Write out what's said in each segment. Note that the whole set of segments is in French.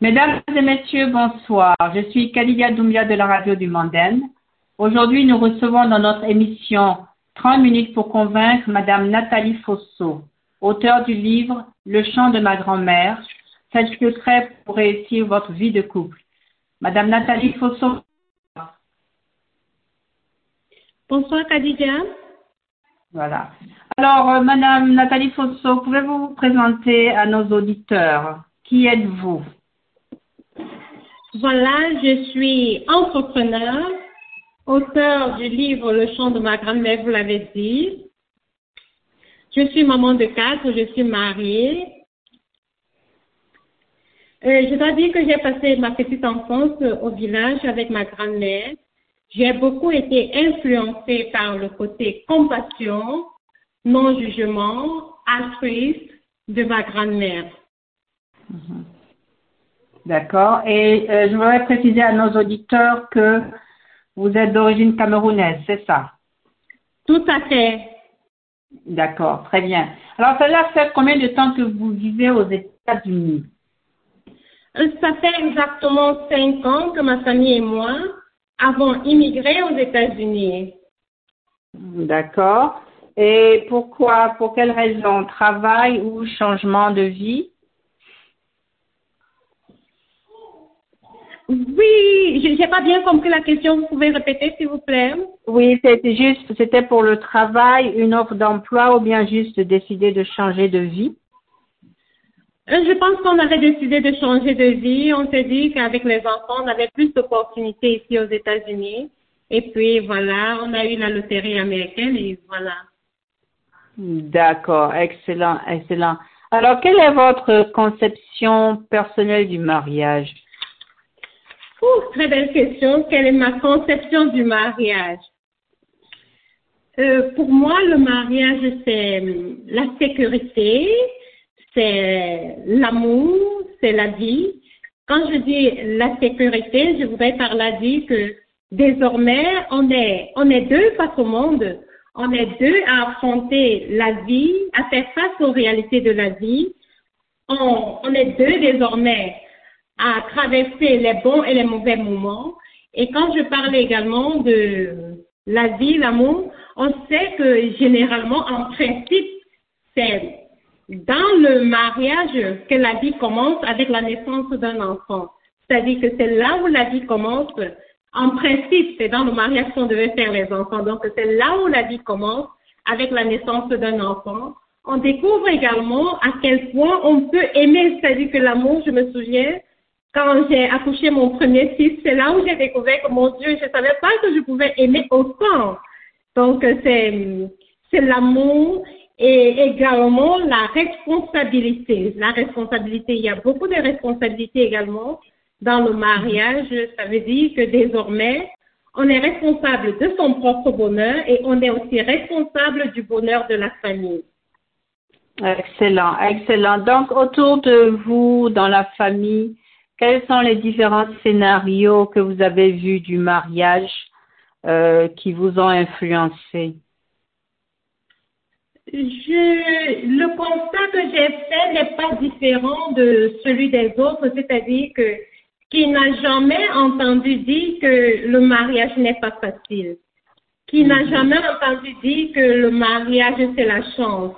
Mesdames et messieurs, bonsoir. Je suis Kalidia Doumbia de la radio du Mandaine. Aujourd'hui, nous recevons dans notre émission 30 minutes pour convaincre Madame Nathalie Fosso, auteure du livre Le chant de ma grand-mère, 7 secrets pour réussir votre vie de couple. Madame Nathalie Fosso. Bonsoir Kadidia. Voilà. Alors, euh, Madame Nathalie Fosso, pouvez-vous vous présenter à nos auditeurs? Qui êtes-vous? Voilà, je suis entrepreneur, auteur du livre Le chant de ma grand-mère, vous l'avez dit. Je suis maman de quatre, je suis mariée. Euh, je dois dire que j'ai passé ma petite enfance au village avec ma grand-mère. J'ai beaucoup été influencée par le côté compassion, non-jugement, altruiste de ma grand-mère. Mhm. D'accord. Et euh, je voudrais préciser à nos auditeurs que vous êtes d'origine camerounaise, c'est ça? Tout à fait. D'accord, très bien. Alors, cela fait combien de temps que vous vivez aux États-Unis? Euh, Ça fait exactement cinq ans que ma famille et moi avons immigré aux États-Unis. D'accord. Et pourquoi Pour quelle raison? Travail ou changement de vie? Oui, je n'ai pas bien compris la question. Vous pouvez répéter, s'il vous plaît? Oui, c'était juste, c'était pour le travail, une offre d'emploi ou bien juste décider de changer de vie? Euh, Je pense qu'on avait décidé de changer de vie. On s'est dit qu'avec les enfants, on avait plus d'opportunités ici aux États-Unis. Et puis voilà, on a eu la loterie américaine et voilà. D'accord, excellent, excellent. Alors, quelle est votre conception personnelle du mariage? Très belle question. Quelle est ma conception du mariage? Euh, Pour moi, le mariage, c'est hum, la sécurité, c'est l'amour, c'est la vie. Quand je dis la sécurité, je voudrais par là dire que désormais, on est, on est deux face au monde. On est deux à affronter la vie, à faire face aux réalités de la vie. On, on est deux désormais à traverser les bons et les mauvais moments. Et quand je parle également de la vie, l'amour, on sait que généralement, en principe, c'est dans le mariage que la vie commence avec la naissance d'un enfant. C'est-à-dire que c'est là où la vie commence. En principe, c'est dans le mariage qu'on devait faire les enfants. Donc, c'est là où la vie commence avec la naissance d'un enfant. On découvre également à quel point on peut aimer, c'est-à-dire que l'amour, je me souviens, quand j'ai accouché mon premier fils, c'est là où j'ai découvert que mon Dieu, je ne savais pas que je pouvais aimer autant. Donc, c'est, c'est l'amour et également la responsabilité. La responsabilité, il y a beaucoup de responsabilités également dans le mariage. Ça veut dire que désormais, on est responsable de son propre bonheur et on est aussi responsable du bonheur de la famille. Excellent, excellent. Donc, autour de vous, dans la famille, quels sont les différents scénarios que vous avez vus du mariage euh, qui vous ont influencé? Je, le constat que j'ai fait n'est pas différent de celui des autres, c'est-à-dire que qui n'a jamais entendu dire que le mariage n'est pas facile, qui n'a jamais entendu dire que le mariage c'est la chance.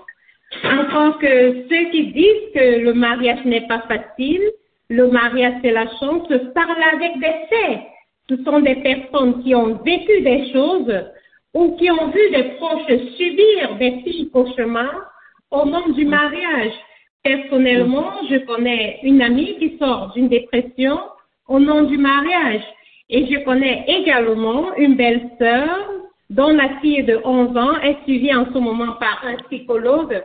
Encore que ceux qui disent que le mariage n'est pas facile, le mariage c'est la chance, parlent avec des faits. Ce sont des personnes qui ont vécu des choses ou qui ont vu des proches subir des petits cauchemars au nom du mariage. Personnellement, je connais une amie qui sort d'une dépression au nom du mariage. Et je connais également une belle-sœur dont la fille de 11 ans est suivie en ce moment par un psychologue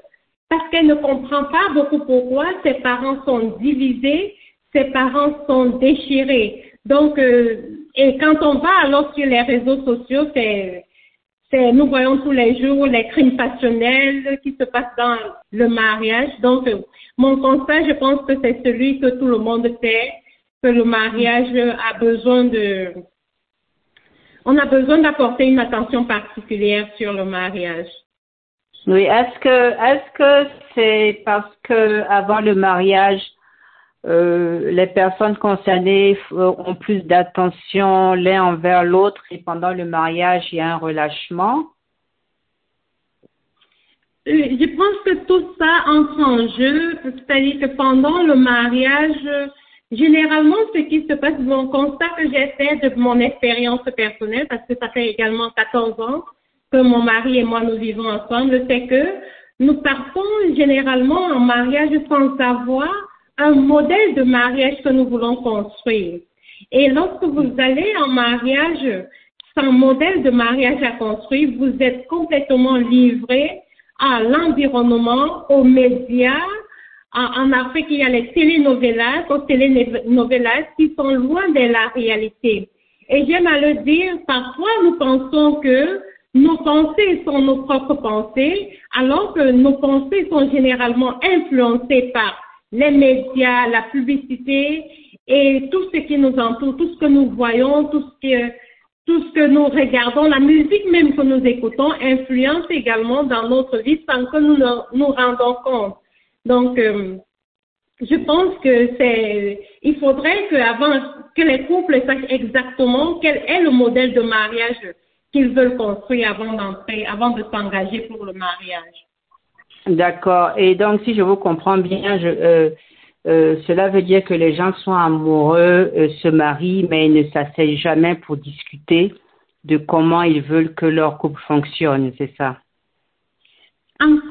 parce qu'elle ne comprend pas beaucoup pourquoi ses parents sont divisés, ses parents sont déchirés. Donc, euh, et quand on va alors sur les réseaux sociaux, c'est, nous voyons tous les jours les crimes passionnels qui se passent dans le mariage. Donc, euh, mon constat, je pense que c'est celui que tout le monde fait, que le mariage a besoin de, on a besoin d'apporter une attention particulière sur le mariage. Oui, est-ce que est-ce que c'est parce que avant le mariage, euh, les personnes concernées ont plus d'attention l'un envers l'autre et pendant le mariage, il y a un relâchement. Euh, Je pense que tout ça entre en jeu, c'est-à-dire que pendant le mariage, généralement, ce qui se passe, mon constat que j'ai fait de mon expérience personnelle, parce que ça fait également 14 ans que mon mari et moi nous vivons ensemble, c'est que nous partons généralement en mariage sans savoir un modèle de mariage que nous voulons construire. Et lorsque vous allez en mariage sans modèle de mariage à construire, vous êtes complètement livré à l'environnement, aux médias. En, Afrique, il y a les télénovelas, les télénovelas qui sont loin de la réalité. Et j'aime à le dire, parfois nous pensons que nos pensées sont nos propres pensées, alors que nos pensées sont généralement influencées par les médias, la publicité et tout ce qui nous entoure, tout ce que nous voyons, tout ce que, tout ce que nous regardons, la musique même que nous écoutons influence également dans notre vie sans que nous nous rendons compte. Donc, euh, je pense que c'est, il faudrait que avant que les couples sachent exactement quel est le modèle de mariage qu'ils veulent construire avant d'entrer, avant de s'engager pour le mariage. D'accord. Et donc, si je vous comprends bien, je, euh, euh, cela veut dire que les gens sont amoureux, euh, se marient, mais ils ne s'asseyent jamais pour discuter de comment ils veulent que leur couple fonctionne, c'est ça?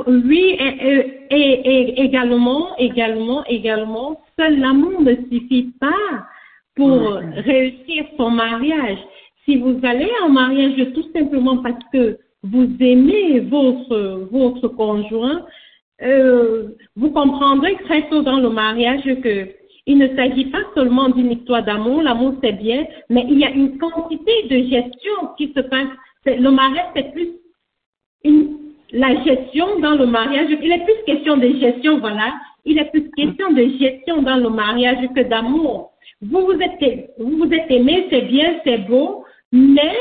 Oui, et, et, également, également, également, seul l'amour ne suffit pas pour réussir son mariage. Si vous allez en mariage tout simplement parce que vous aimez votre, votre conjoint, euh, vous comprendrez très tôt dans le mariage que il ne s'agit pas seulement d'une histoire d'amour, l'amour c'est bien, mais il y a une quantité de gestion qui se passe. Le mariage c'est plus la gestion dans le mariage. Il est plus question de gestion, voilà. Il est plus question de gestion dans le mariage que d'amour. Vous vous êtes aimé, c'est bien, c'est beau, mais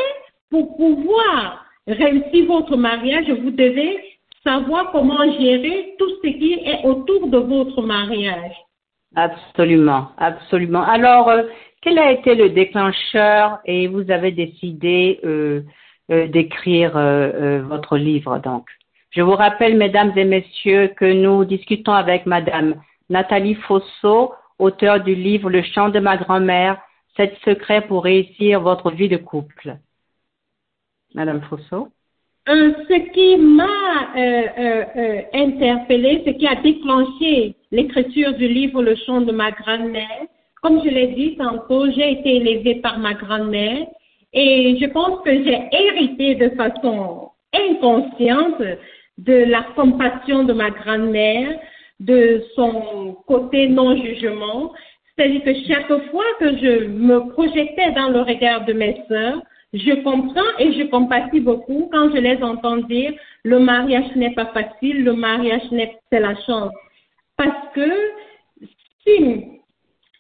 pour pouvoir réussir votre mariage, vous devez savoir comment gérer tout ce qui est autour de votre mariage. Absolument, absolument. Alors, euh, quel a été le déclencheur et vous avez décidé euh, euh, d'écrire votre livre donc? Je vous rappelle, mesdames et messieurs, que nous discutons avec madame Nathalie Fosso, auteure du livre Le chant de ma grand-mère, sept secrets pour réussir votre vie de couple. Madame Fosso euh, ce qui m'a euh, euh, euh, interpellée, ce qui a déclenché l'écriture du livre Le chant de ma grand-mère, comme je l'ai dit tantôt, j'ai été élevée par ma grand-mère et je pense que j'ai hérité de façon inconsciente de la compassion de ma grand-mère, de son côté non-jugement. C'est-à-dire que chaque fois que je me projetais dans le regard de mes sœurs, je comprends et je compatis beaucoup quand je les entends dire le mariage n'est pas facile, le mariage c'est la chance. Parce que si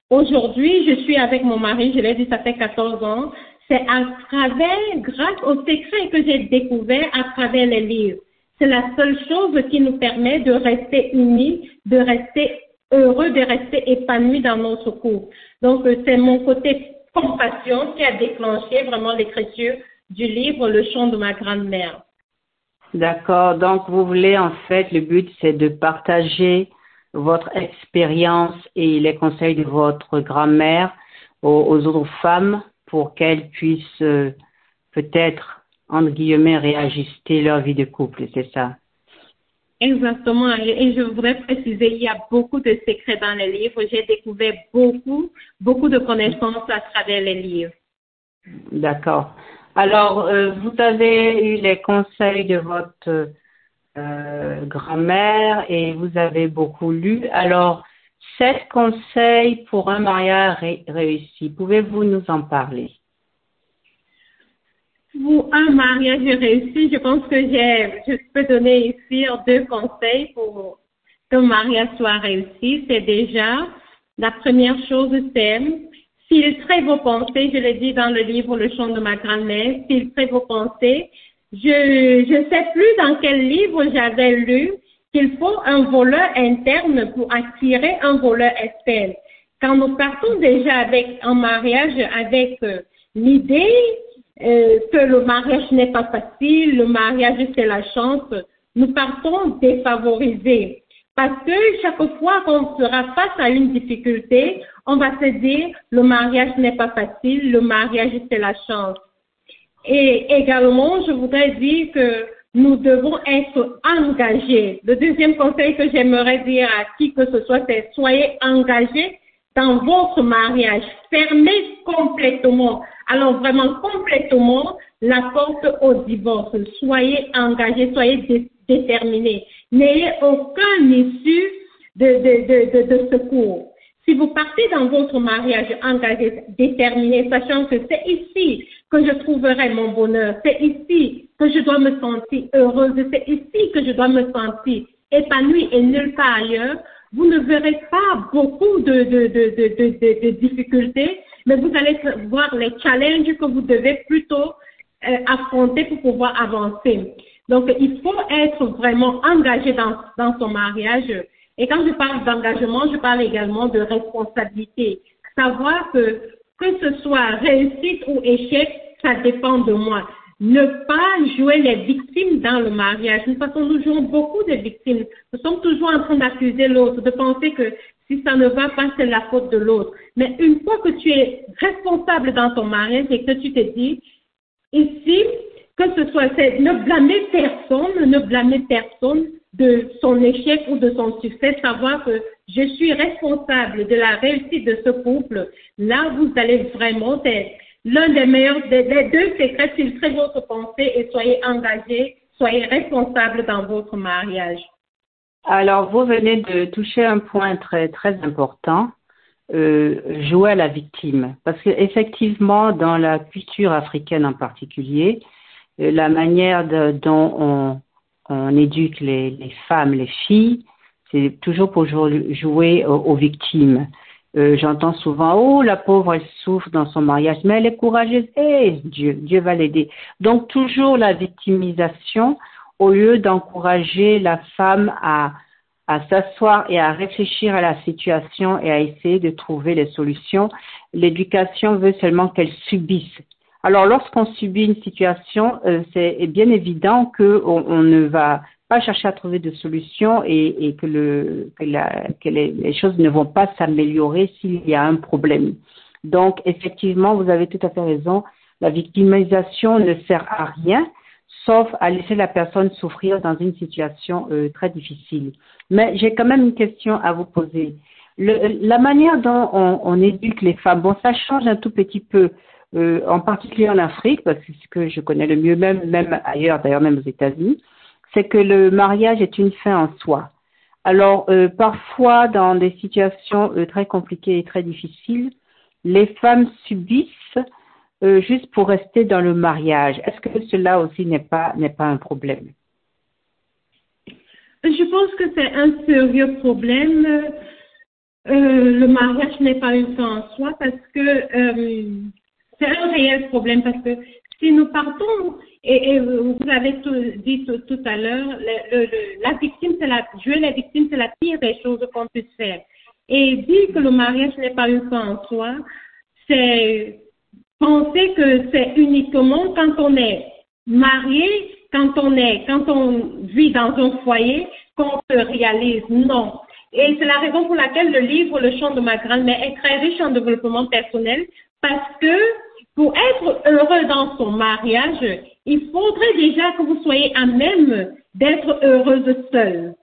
aujourd'hui je suis avec mon mari, je l'ai dit, ça fait 14 ans, c'est à travers, grâce aux secrets que j'ai découverts à travers les livres. C'est la seule chose qui nous permet de rester unis, de rester heureux, de rester épanouis dans notre couple. Donc, c'est mon côté compassion qui a déclenché vraiment l'écriture du livre Le chant de ma grand-mère. D'accord. Donc, vous voulez, en fait, le but, c'est de partager votre expérience et les conseils de votre grand-mère aux, autres femmes pour qu'elles puissent euh, peut-être, entre guillemets, réajuster leur vie de couple, c'est ça? Exactement. Et je voudrais préciser, il y a beaucoup de secrets dans les livres. J'ai découvert beaucoup, beaucoup de connaissances à travers les livres. D'accord. Alors, euh, vous avez eu les conseils de votre euh, grand-mère et vous avez beaucoup lu. Alors, sept conseils pour un mariage réussi. Pouvez-vous nous en parler? Pour un mariage réussi, je pense que j'ai, je peux donner ici deux conseils pour qu'un mariage soit réussi. C'est déjà, la première chose, c'est filtrer vos pensées. Je l'ai dit dans le livre Le chant de ma grand-mère, filtrer vos pensées. Je je sais plus dans quel livre j'avais lu qu'il faut un voleur interne pour attirer un voleur externe. quand nous partons déjà avec en mariage avec euh, l'idée euh, que le mariage n'est pas facile, le mariage c'est la chance, nous partons défavorisés. Parce que chaque fois qu'on sera face à une difficulté, on va se dire le mariage n'est pas facile, le mariage c'est la chance. Et également, je voudrais dire que nous devons être engagés. Le deuxième conseil que j'aimerais dire à qui que ce soit, c'est soyez engagés dans votre mariage. Fermez complètement, alors vraiment complètement la porte au divorce. Soyez engagés, soyez déterminés. N'ayez aucun issue de, de, de, de, secours. Si vous partez dans votre mariage engagé, déterminé, sachant que c'est ici que je trouverai mon bonheur, c'est ici que je dois me sentir heureuse, c'est ici que je dois me sentir épanouie et nulle part ailleurs, vous ne verrez pas beaucoup de, de, de, de, difficultés, mais vous allez voir les challenges que vous devez plutôt euh, affronter pour pouvoir avancer. Donc, il faut être vraiment engagé dans, dans son mariage. Et quand je parle d'engagement, je parle également de responsabilité. Savoir que que ce soit réussite ou échec, ça dépend de moi ne pas jouer les victimes dans le mariage. Nous nous jouons beaucoup de victimes. Nous sommes toujours en train d'accuser l'autre, de penser que si ça ne va pas, c'est la faute de l'autre. Mais une fois que tu es responsable dans ton mariage et que tu te dis, ici, que ce soit, ne blâmer personne, ne blâmer personne de son échec ou de son succès, savoir que je suis responsable de la réussite de ce couple, là, vous allez vraiment être L'un des meilleurs, des, deux secrets, filtrez votre pensée et soyez engagés, soyez responsables dans votre mariage. Alors, vous venez de toucher un point très, très important, euh, jouer à la victime. Parce qu'effectivement, dans la culture africaine en particulier, euh, la manière dont on, éduque les, les, femmes, les filles, c'est toujours pour jouer aux victimes. Euh, j'entends souvent, oh, la pauvre, elle souffre dans son mariage, mais elle est courageuse. Eh, Dieu, Dieu va l'aider. Donc, toujours la victimisation au lieu d'encourager la femme à, à s'asseoir et à réfléchir à la situation et à essayer de trouver les solutions. L'éducation veut seulement qu'elle subisse. Alors, lorsqu'on subit une situation, euh, c'est bien évident qu'on on ne va chercher à trouver de solutions et, que, le, que, les, choses ne vont pas s'améliorer s'il y a un problème. Donc, effectivement, vous avez tout à fait raison. La victimisation ne sert à rien, sauf à laisser la personne souffrir dans une situation euh, très difficile. Mais j'ai quand même une question à vous poser. la manière dont on, éduque les femmes, bon, ça change un tout petit peu. Euh, en particulier en Afrique, parce que c'est ce que je connais le mieux, même ailleurs, d'ailleurs même aux États-Unis c'est que le mariage est une fin en soi. Alors, euh, parfois, dans des situations euh, très compliquées et très difficiles, les femmes subissent euh, juste pour rester dans le mariage. Est-ce que cela aussi n'est pas, n'est pas un problème? Je pense que c'est un sérieux problème. le mariage n'est pas une fin en soi parce que c'est un réel problème parce que si nous partons et, vous avez dit tout, à l'heure, la victime, c'est la, jouer la victime, c'est la pire des choses qu'on puisse faire. Et dire que le mariage n'est pas une fin en soi, c'est penser que c'est uniquement quand on est marié, quand on est, quand on vit dans un foyer, qu'on se réalise. Non. Et c'est la raison pour laquelle le livre Le chant de ma grand-mère est très riche en développement personnel parce que pour être heureux dans son mariage, il faudrait déjà que vous soyez à même d'être heureuse seule.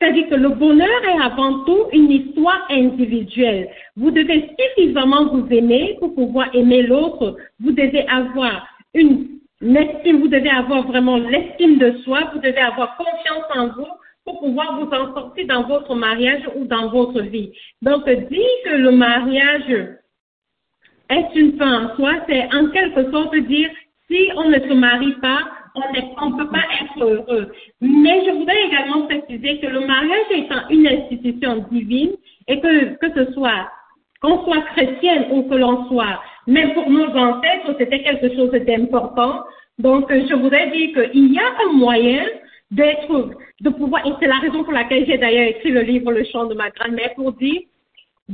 C'est-à-dire que le bonheur est avant tout une histoire individuelle. Vous devez suffisamment vous aimer pour pouvoir aimer l'autre. Vous devez avoir une, estime, vous devez avoir vraiment l'estime de soi, vous devez avoir confiance en vous pour pouvoir vous en sortir dans votre mariage ou dans votre vie. Donc, dire que le mariage est une fin en soi, c'est en quelque sorte dire si on ne se marie pas, on ne peut pas être heureux. Mais je voudrais également préciser que le mariage étant une institution divine et que, que ce soit qu'on soit chrétienne ou que l'on soit, même pour nos ancêtres, c'était quelque chose d'important. Donc, je voudrais dire qu'il y a un moyen d'être, de pouvoir, et c'est la raison pour laquelle j'ai d'ailleurs écrit le livre Le chant de ma grand-mère pour dire,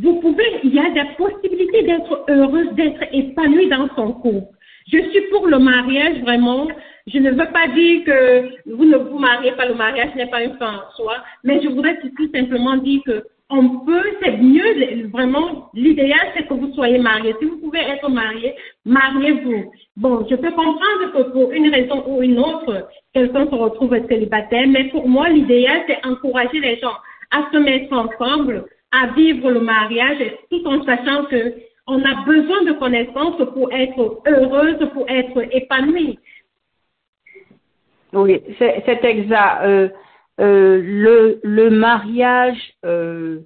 vous pouvez, il y a des possibilités d'être heureuse, d'être épanouie dans son couple. Je suis pour le mariage, vraiment. Je ne veux pas dire que vous ne vous mariez pas, le mariage n'est pas une fin en soi, mais je voudrais tout simplement dire que on peut, c'est mieux, vraiment, l'idéal, c'est que vous soyez marié. Si vous pouvez être marié, mariez-vous. Bon, je peux comprendre que pour une raison ou une autre, quelqu'un se retrouve célibataire, mais pour moi, l'idéal, c'est encourager les gens à se mettre ensemble, à vivre le mariage, tout en sachant que on a besoin de connaissances pour être heureuse, pour être épanouie. Oui, c'est exact. Euh, euh, le, mariage euh,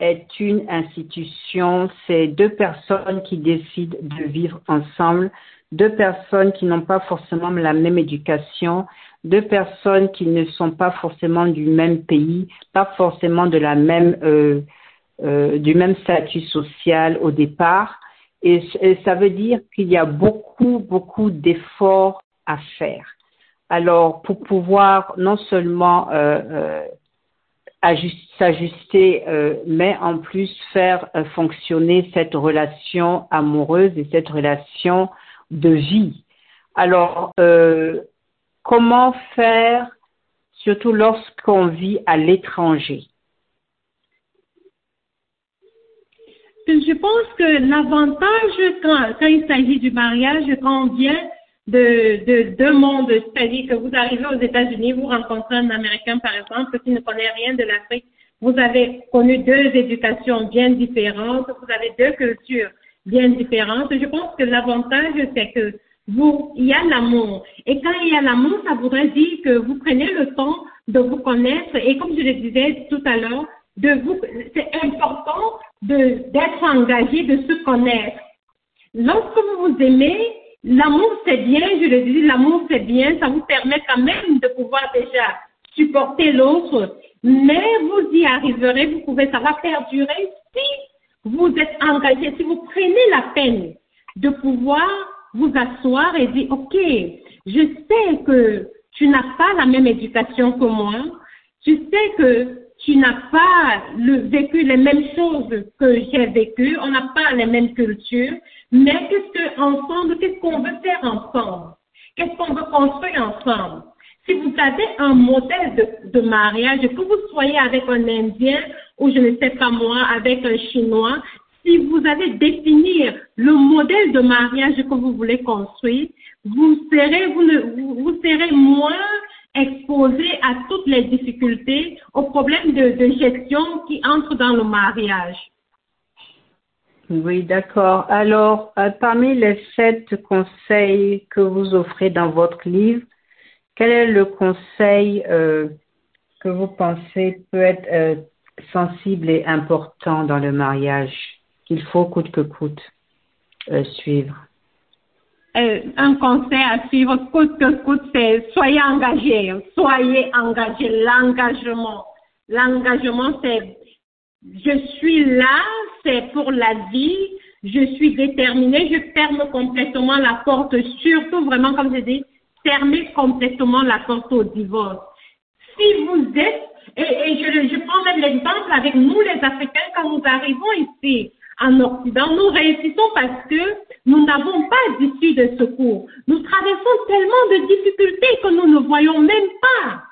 est une institution, c'est deux personnes qui décident de vivre ensemble, deux personnes qui n'ont pas forcément la même éducation, deux personnes qui ne sont pas forcément du même pays, pas forcément de la même euh, euh du même statut social au départ. Et, ça veut dire qu'il y a beaucoup, beaucoup d'efforts à faire. Alors, pour pouvoir non seulement euh, euh, s'ajuster, euh, mais en plus faire fonctionner cette relation amoureuse et cette relation de vie. Alors, comment faire, surtout lorsqu'on vit à l'étranger? Je pense que l'avantage quand, il s'agit du mariage, quand on vient de, de deux mondes, c'est-à-dire que vous arrivez aux États-Unis, vous rencontrez un Américain, par exemple, qui ne connaît rien de l'Afrique, vous avez connu deux éducations bien différentes, vous avez deux cultures bien différentes. Je pense que l'avantage, c'est que il y a l'amour. Et quand il y a l'amour, ça voudrait dire que vous prenez le temps de vous connaître. Et comme je le disais tout à l'heure, c'est important d'être engagé, de se connaître. Lorsque vous vous aimez, L'amour, c'est bien, je le dis, l'amour, c'est bien, ça vous permet quand même de pouvoir déjà supporter l'autre, mais vous y arriverez, vous pouvez, ça va perdurer si vous êtes engagé, si vous prenez la peine de pouvoir vous asseoir et dire, OK, je sais que tu n'as pas la même éducation que moi, je sais que tu n'as pas vécu les mêmes choses que j'ai vécues, on n'a pas les mêmes cultures, mais qu'est-ce que ensemble, qu'est-ce qu'on veut faire ensemble? Qu'est-ce qu'on veut construire ensemble? Si vous avez un modèle de mariage, que vous soyez avec un Indien ou je ne sais pas moi, avec un Chinois, si vous allez définir le modèle de mariage que vous voulez construire, vous serez, vous, ne, vous serez moins exposé à toutes les difficultés, aux problèmes de, gestion qui entrent dans le mariage. Oui, d'accord. Alors, euh, parmi les sept conseils que vous offrez dans votre livre, quel est le conseil euh, que vous pensez peut être euh, sensible et important dans le mariage? Qu'il faut coûte que coûte suivre euh, un conseil à suivre coûte que coûte, c'est soyez engagés, soyez engagés, l'engagement. L'engagement, c'est je suis là, c'est pour la vie, je suis déterminée, je ferme complètement la porte, surtout vraiment, comme je dis, fermez complètement la porte au divorce. Si vous êtes, et, je prends même l'exemple avec nous les Africains, quand nous arrivons ici, en Occident, nous réussissons parce que nous n'avons pas d'issue de secours. Nous traversons tellement de difficultés que nous ne voyons même pas.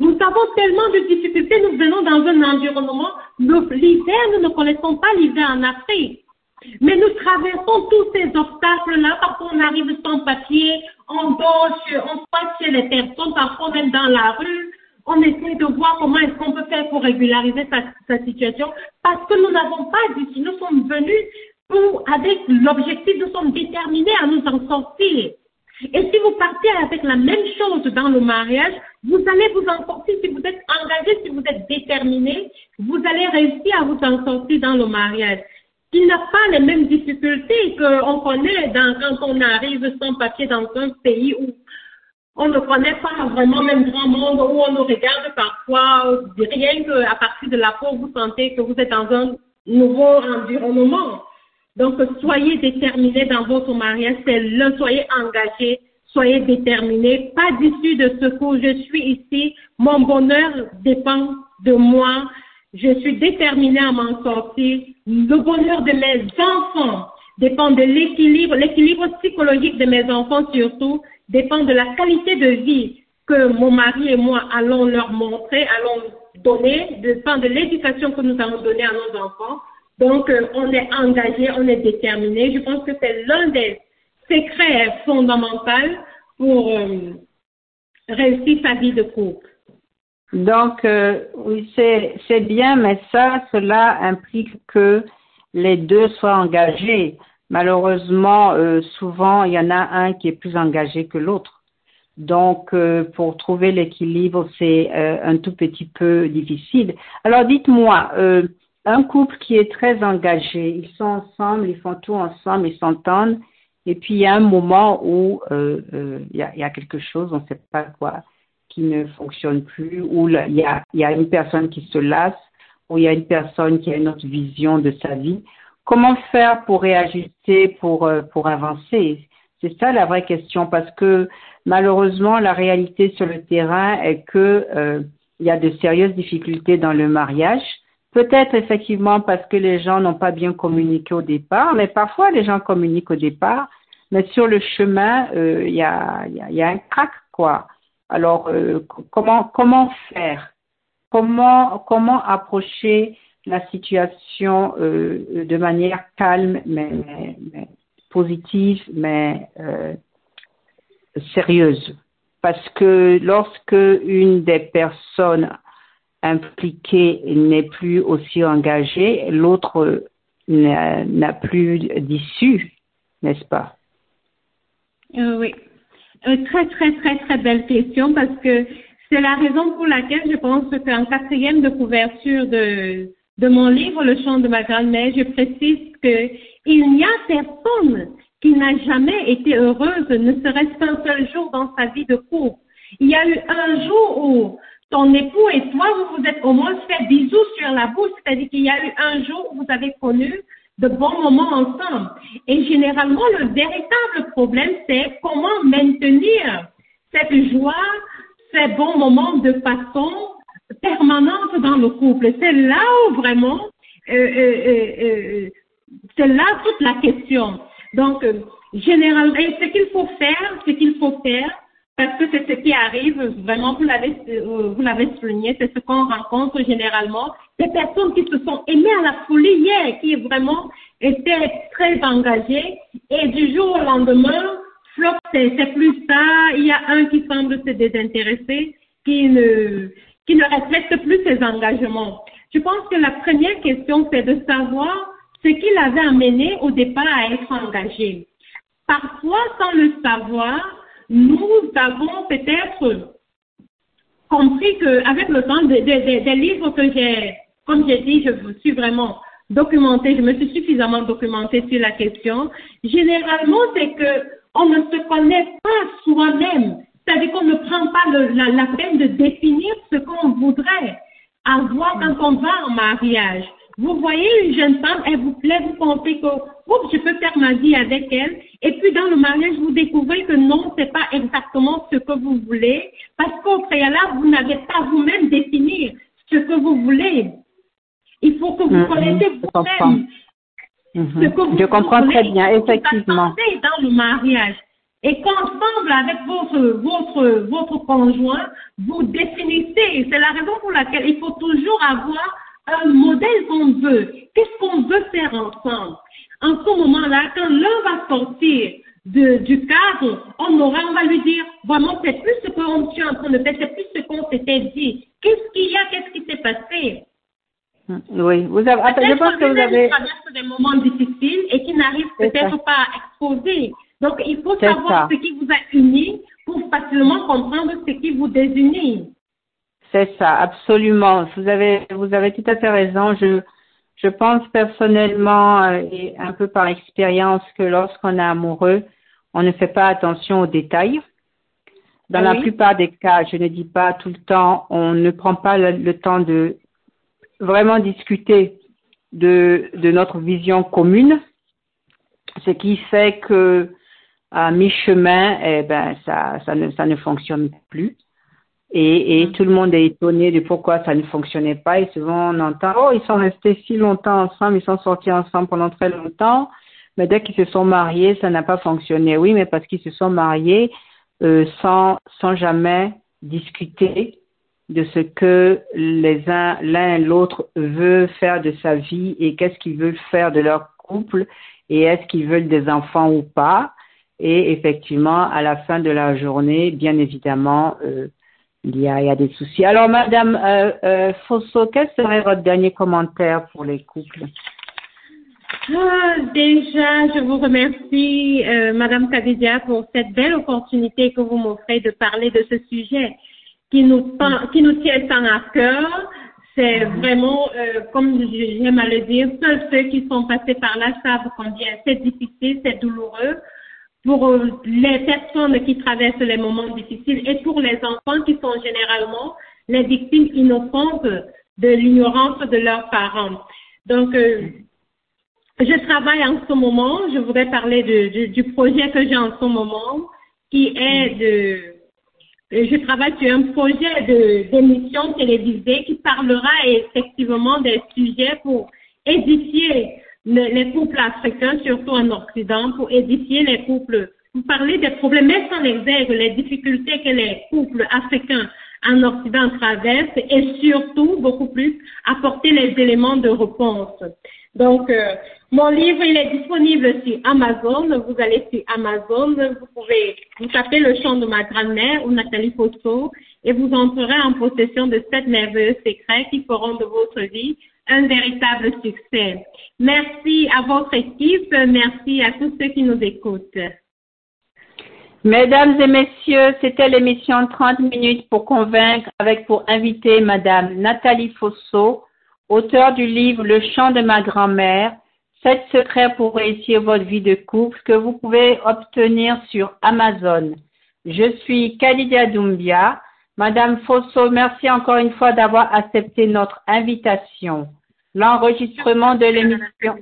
Nous avons tellement de difficultés, nous venons dans un environnement, l'hiver, nous ne connaissons pas l'hiver en Afrique. Mais nous traversons tous ces obstacles-là, parfois on arrive sans papier, on dort, on chez les personnes, parfois même dans la rue, on essaie de voir comment est-ce qu'on peut faire pour régulariser sa, situation parce que nous n'avons pas d'ici. Nous sommes venus pour, avec l'objectif, nous sommes déterminés à nous en sortir. Et si vous partez avec la même chose dans le mariage, vous allez vous en sortir. Si vous êtes engagé, si vous êtes déterminé, vous allez réussir à vous en sortir dans le mariage. Il n'a pas les mêmes difficultés qu'on connaît quand on arrive sans papier dans un pays où on ne connaît pas vraiment même grand monde où on nous regarde parfois, rien qu'à partir de la peau, vous sentez que vous êtes dans un nouveau environnement. Donc, soyez déterminés dans votre mariage, c'est le, soyez engagés, soyez déterminés, pas d'issue de secours, je suis ici, mon bonheur dépend de moi, Je suis déterminée à m'en sortir. Le bonheur de mes enfants dépend de l'équilibre, l'équilibre psychologique de mes enfants surtout, dépend de la qualité de vie que mon mari et moi allons leur montrer, allons donner, dépend de l'éducation que nous allons donner à nos enfants. Donc, euh, on est engagé, on est déterminé. Je pense que c'est l'un des secrets fondamentaux pour euh, réussir sa vie de couple. Donc, euh, oui, c'est bien, mais ça, cela implique que les deux soient engagés. Malheureusement, euh, souvent, il y en a un qui est plus engagé que l'autre. Donc, euh, pour trouver l'équilibre, c'est euh, un tout petit peu difficile. Alors, dites-moi, un couple qui est très engagé, ils sont ensemble, ils font tout ensemble, ils s'entendent, et puis il y a un moment où il y a, quelque chose, on ne sait pas quoi, qui ne fonctionne plus, où il y a une personne qui se lasse, où il y a une personne qui a une autre vision de sa vie. Comment faire pour réajuster, pour, euh, pour avancer? C'est ça la vraie question, parce que malheureusement, la réalité sur le terrain est que euh, il y a de sérieuses difficultés dans le mariage. Peut-être effectivement parce que les gens n'ont pas bien communiqué au départ, mais parfois les gens communiquent au départ, mais sur le chemin, euh, il y, a, y, a, y, a, un crack, quoi. Alors, euh, comment, comment faire? Comment, comment approcher la situation euh, de manière calme, mais, positive, mais euh, sérieuse. Parce que lorsque une des personnes impliquées n'est plus aussi engagée, l'autre n'a plus d'issue, n'est-ce pas? Euh, Oui. Très, très, très, très belle question parce que c'est la raison pour laquelle je pense qu'en quatrième de couverture de, de mon livre Le chant de ma grand-mère, je précise que il n'y a personne qui n'a jamais été heureuse, ne serait-ce qu'un seul jour dans sa vie de couple. Il y a eu un jour où ton époux et toi, vous vous êtes au moins fait bisous sur la bouche, c'est-à-dire qu'il y a eu un jour où vous avez connu de bons moments ensemble. Et généralement, le véritable problème, c'est comment maintenir cette joie, ces bons moments de façon permanente dans le couple. C'est là où vraiment, euh, euh, euh, c'est là toute la question. Donc, généralement, ce qu'il faut faire, ce qu'il faut faire, parce que c'est ce qui arrive, vraiment, vous l'avez, vous l'avez souligné, c'est ce qu'on rencontre généralement, des personnes qui se sont aimées à la folie hier, qui vraiment étaient très engagées, et du jour au lendemain, flop, c'est plus ça. Il y a un qui semble se désintéresser, qui ne, qui ne respecte plus ses engagements. Je pense que la première question, c'est de savoir ce qui l'avait amené au départ à être engagé. Parfois, sans le savoir, nous avons peut-être compris qu'avec le temps des, des, des livres que j'ai, comme j'ai dit, je suis vraiment documentée, je me suis suffisamment documentée sur la question. Généralement, c'est que on ne se connaît pas soi-même. C'est-à-dire qu'on ne prend pas la, peine de définir ce qu'on voudrait avoir quand on va en mariage. Vous voyez une jeune femme, elle vous plaît, vous pensez que je peux faire ma vie avec elle. Et puis dans le mariage, vous découvrez que non, c'est pas exactement ce que vous voulez, parce qu'au préalable, vous n'avez pas vous-même définir ce que vous voulez. Il faut que vous mm-hmm. connaissiez vous-même Mhm. Je comprends très bien, effectivement. dans le mariage et qu'ensemble avec votre, votre, votre conjoint, vous définissez. C'est la raison pour laquelle il faut toujours avoir un modèle qu'on veut. Qu'est-ce qu'on veut faire ensemble? En ce moment-là, quand l'un va sortir de, du cadre, on aura, on va lui dire, vraiment, c'est plus ce qu'on est en train de faire, c'est plus ce qu'on s'était dit. Qu'est-ce qu'il y a? Qu'est-ce qui s'est passé? Oui, vous avez, je pense que vous avez. traverse des moments difficiles et qui n'arrivent peut-être pas à exposer. Donc, il faut savoir ce qui vous a uni pour facilement comprendre ce qui vous désunit. C'est ça, absolument. Vous avez, vous avez tout à fait raison. Je, je pense personnellement euh, et un peu par expérience que lorsqu'on est amoureux, on ne fait pas attention aux détails. Dans ah la plupart des cas, je ne dis pas tout le temps, on ne prend pas le temps de vraiment discuter de, de notre vision commune, ce qui fait que à mi-chemin, eh ben, ça, ça, ne, ça ne fonctionne plus. Et, et tout le monde est étonné de pourquoi ça ne fonctionnait pas. Et souvent, on entend, oh, ils sont restés si longtemps ensemble, ils sont sortis ensemble pendant très longtemps. Mais dès qu'ils se sont mariés, ça n'a pas fonctionné. Oui, mais parce qu'ils se sont mariés euh, sans, sans jamais discuter de ce que les uns, l'un et l'autre veut faire de sa vie et qu'est-ce qu'ils veulent faire de leur couple et est-ce qu'ils veulent des enfants ou pas. Et effectivement, à la fin de la journée, bien évidemment, euh, il, y a, des soucis. Alors, Madame euh, euh, Fosso, quel serait votre dernier commentaire pour les couples? Ah, déjà, je vous remercie, euh, Madame Kadidia, pour cette belle opportunité que vous m'offrez de parler de ce sujet qui nous, tient tant à cœur. C'est vraiment, comme j'aime à le dire, ceux qui sont passés par là savent combien c'est difficile, c'est douloureux pour euh, les personnes qui traversent les moments difficiles et pour les enfants qui sont généralement les victimes innocentes de l'ignorance de leurs parents. Donc, euh, je travaille en ce moment, je voudrais parler du projet que j'ai en ce moment, qui est de, je travaille sur un projet d'émission télévisée qui parlera effectivement des sujets pour édifier les couples africains, surtout en Occident, pour édifier les couples, pour parler des problèmes, mettre en exergue les difficultés que les couples africains en Occident traversent et surtout, beaucoup plus, apporter les éléments de réponse. Donc, euh, mon livre, il est disponible sur Amazon. Vous allez sur Amazon, vous pouvez vous taper le chant de ma grand-mère ou Nathalie Fosso et vous entrerez en possession de sept merveilleux secrets qui feront de votre vie un véritable succès. Merci à votre équipe, merci à tous ceux qui nous écoutent. Mesdames et messieurs, c'était l'émission 30 minutes pour convaincre avec pour invité Madame Nathalie Fosso, auteure du livre Le chant de ma grand-mère, sept secrets pour réussir votre vie de couple que vous pouvez obtenir sur Amazon. Je suis Kalidia Doumbia. Madame Fosso, merci encore une fois d'avoir accepté notre invitation. L'enregistrement de l'émission.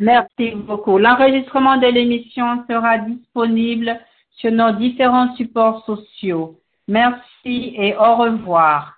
Merci beaucoup. L'enregistrement de l'émission sera disponible sur nos différents supports sociaux. Merci et au revoir.